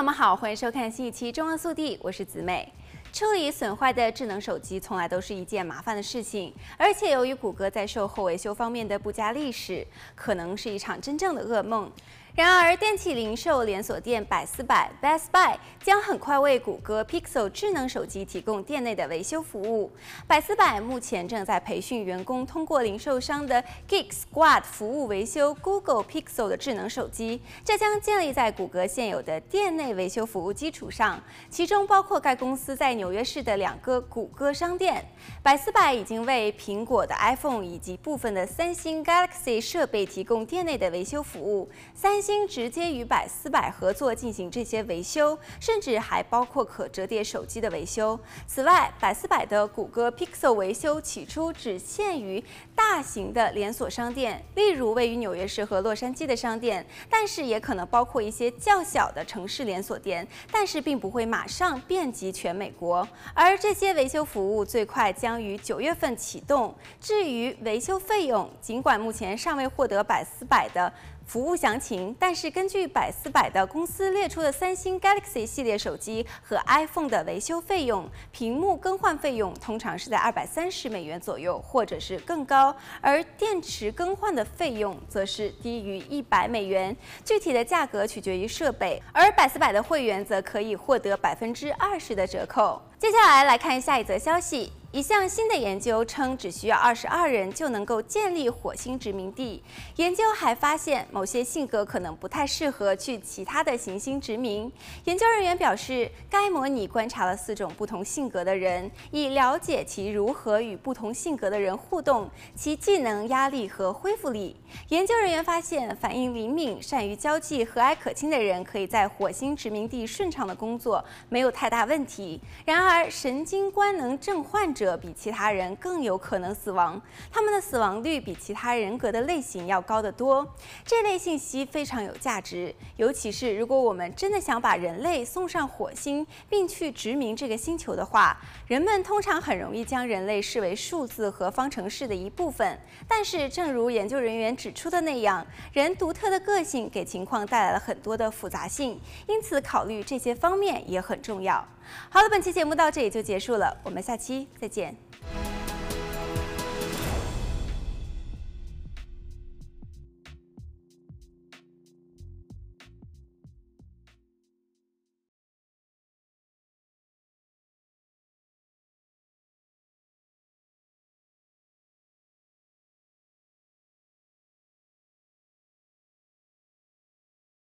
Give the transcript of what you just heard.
友们好，欢迎收看新一期《中央速递》，我是子美。处理损坏的智能手机从来都是一件麻烦的事情，而且由于谷歌在售后维修方面的不佳历史，可能是一场真正的噩梦。然而，电器零售连锁店百思百 （Best Buy） 将很快为谷歌 Pixel 智能手机提供店内的维修服务。百思百目前正在培训员工，通过零售商的 Geek Squad 服务维修 Google Pixel 的智能手机。这将建立在谷歌现有的店内维修服务基础上，其中包括该公司在纽约市的两个谷歌商店。百思百已经为苹果的 iPhone 以及部分的三星 Galaxy 设备提供店内的维修服务。三星直接与百思百合作进行这些维修，甚至还包括可折叠手机的维修。此外，百思百的谷歌 Pixel 维修起初只限于大型的连锁商店，例如位于纽约市和洛杉矶的商店，但是也可能包括一些较小的城市连锁店，但是并不会马上遍及全美国。而这些维修服务最快将于九月份启动。至于维修费用，尽管目前尚未获得百思百的服务详情，但是根据百思百的公司列出的三星 Galaxy 系列手机和 iPhone 的维修费用，屏幕更换费用通常是在二百三十美元左右，或者是更高，而电池更换的费用则是低于一百美元。具体的价格取决于设备，而百思百的会员则可以获得百分之二十的折扣。接下来来看下一则消息。一项新的研究称，只需要二十二人就能够建立火星殖民地。研究还发现，某些性格可能不太适合去其他的行星殖民。研究人员表示，该模拟观察了四种不同性格的人，以了解其如何与不同性格的人互动，其技能、压力和恢复力。研究人员发现，反应灵敏、善于交际、和蔼可亲的人可以在火星殖民地顺畅的工作，没有太大问题。然而，神经官能症患者比其他人更有可能死亡，他们的死亡率比其他人格的类型要高得多。这类信息非常有价值，尤其是如果我们真的想把人类送上火星，并去殖民这个星球的话，人们通常很容易将人类视为数字和方程式的一部分。但是，正如研究人员指出的那样，人独特的个性给情况带来了很多的复杂性，因此考虑这些方面也很重要。好了，本期节目到这里就结束了，我们下期再见。